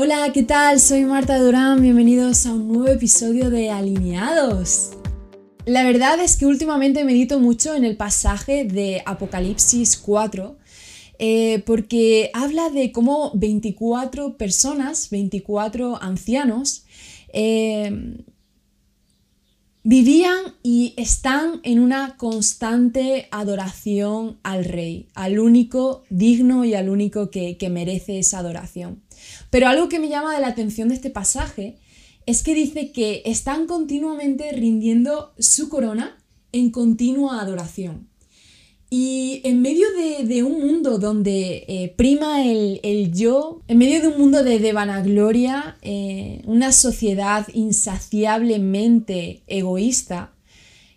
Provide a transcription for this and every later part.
Hola, ¿qué tal? Soy Marta Durán, bienvenidos a un nuevo episodio de Alineados. La verdad es que últimamente medito mucho en el pasaje de Apocalipsis 4, eh, porque habla de cómo 24 personas, 24 ancianos, eh, vivían y están en una constante adoración al rey, al único digno y al único que, que merece esa adoración. Pero algo que me llama la atención de este pasaje es que dice que están continuamente rindiendo su corona en continua adoración. Y en medio de, un mundo donde eh, prima el, yo, en medio de un mundo de, vanagloria, eh, una sociedad insaciablemente egoísta,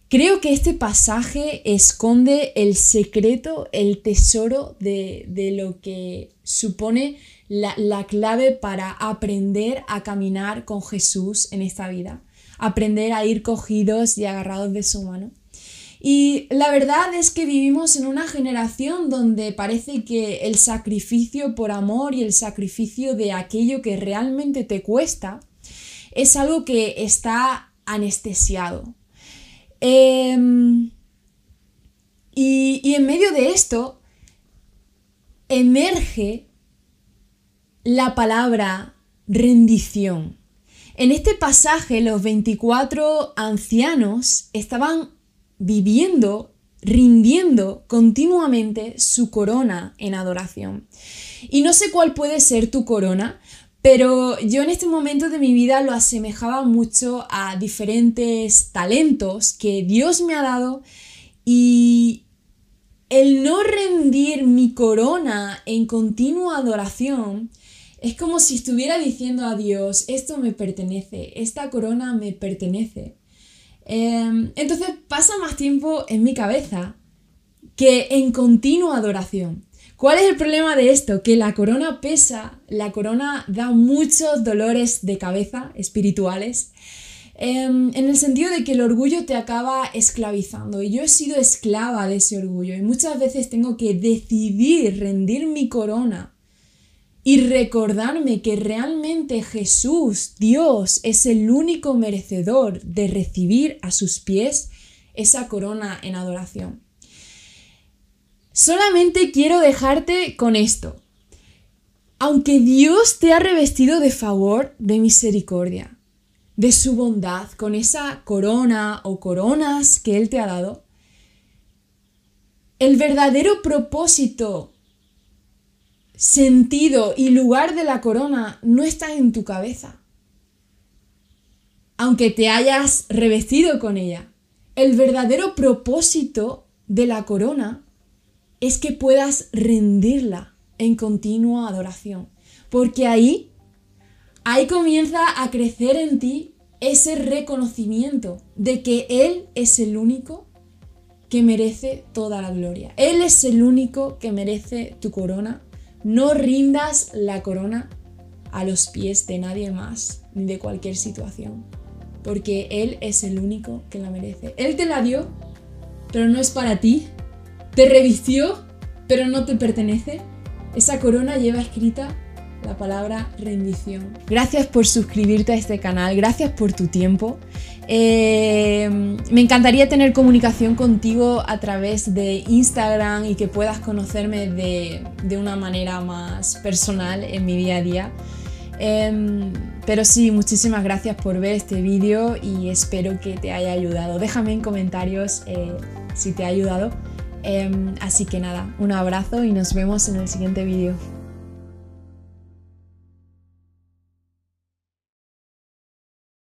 creo que este pasaje esconde el secreto, el tesoro de, de lo que supone la, clave para aprender a caminar con Jesús en esta vida, aprender a ir cogidos y agarrados de su mano. Y la verdad es que vivimos en una generación donde parece que el sacrificio por amor y el sacrificio de aquello que realmente te cuesta es algo que está anestesiado. Em, y, y en medio de esto emerge la palabra rendición. En este pasaje los 24 ancianos estaban viviendo, rindiendo continuamente su corona en adoración. Y no sé cuál puede ser tu corona, pero yo en este momento de mi vida lo asemejaba mucho a diferentes talentos que Dios me ha dado y el no rendir mi corona en continua adoración es como si estuviera diciendo a Dios, esto me pertenece, esta corona me pertenece. Em, entonces pasa más tiempo en mi cabeza que en continua adoración. ¿Cuál es el problema de esto? Que la corona pesa, la corona da muchos dolores de cabeza espirituales, em, en el sentido de que el orgullo te acaba esclavizando. Y yo he sido esclava de ese orgullo y muchas veces tengo que decidir rendir mi corona y recordarme que realmente Jesús, Dios, es el único merecedor de recibir a sus pies esa corona en adoración. Solamente quiero dejarte con esto. Aunque Dios te ha revestido de favor, de misericordia, de su bondad, con esa corona o coronas que Él te ha dado, el verdadero propósito sentido y lugar de la corona no está en tu cabeza. Aunque te hayas revestido con ella, el verdadero propósito de la corona es que puedas rendirla en continua adoración. Porque ahí, ahí comienza a crecer en ti ese reconocimiento de que Él es el único que merece toda la gloria. Él es el único que merece tu corona no rindas la corona a los pies de nadie más, ni de cualquier situación, porque Él es el único que la merece. Él te la dio, pero no es para ti. Te revistió, pero no te pertenece. Esa corona lleva escrita la palabra rendición. Gracias por suscribirte a este canal, gracias por tu tiempo. Eh, me encantaría tener comunicación contigo a través de Instagram y que puedas conocerme de, una manera más personal en mi día a día. Em, pero sí, muchísimas gracias por ver este vídeo y espero que te haya ayudado. Déjame en comentarios eh, si te ha ayudado. Em, así que nada, un abrazo y nos vemos en el siguiente vídeo.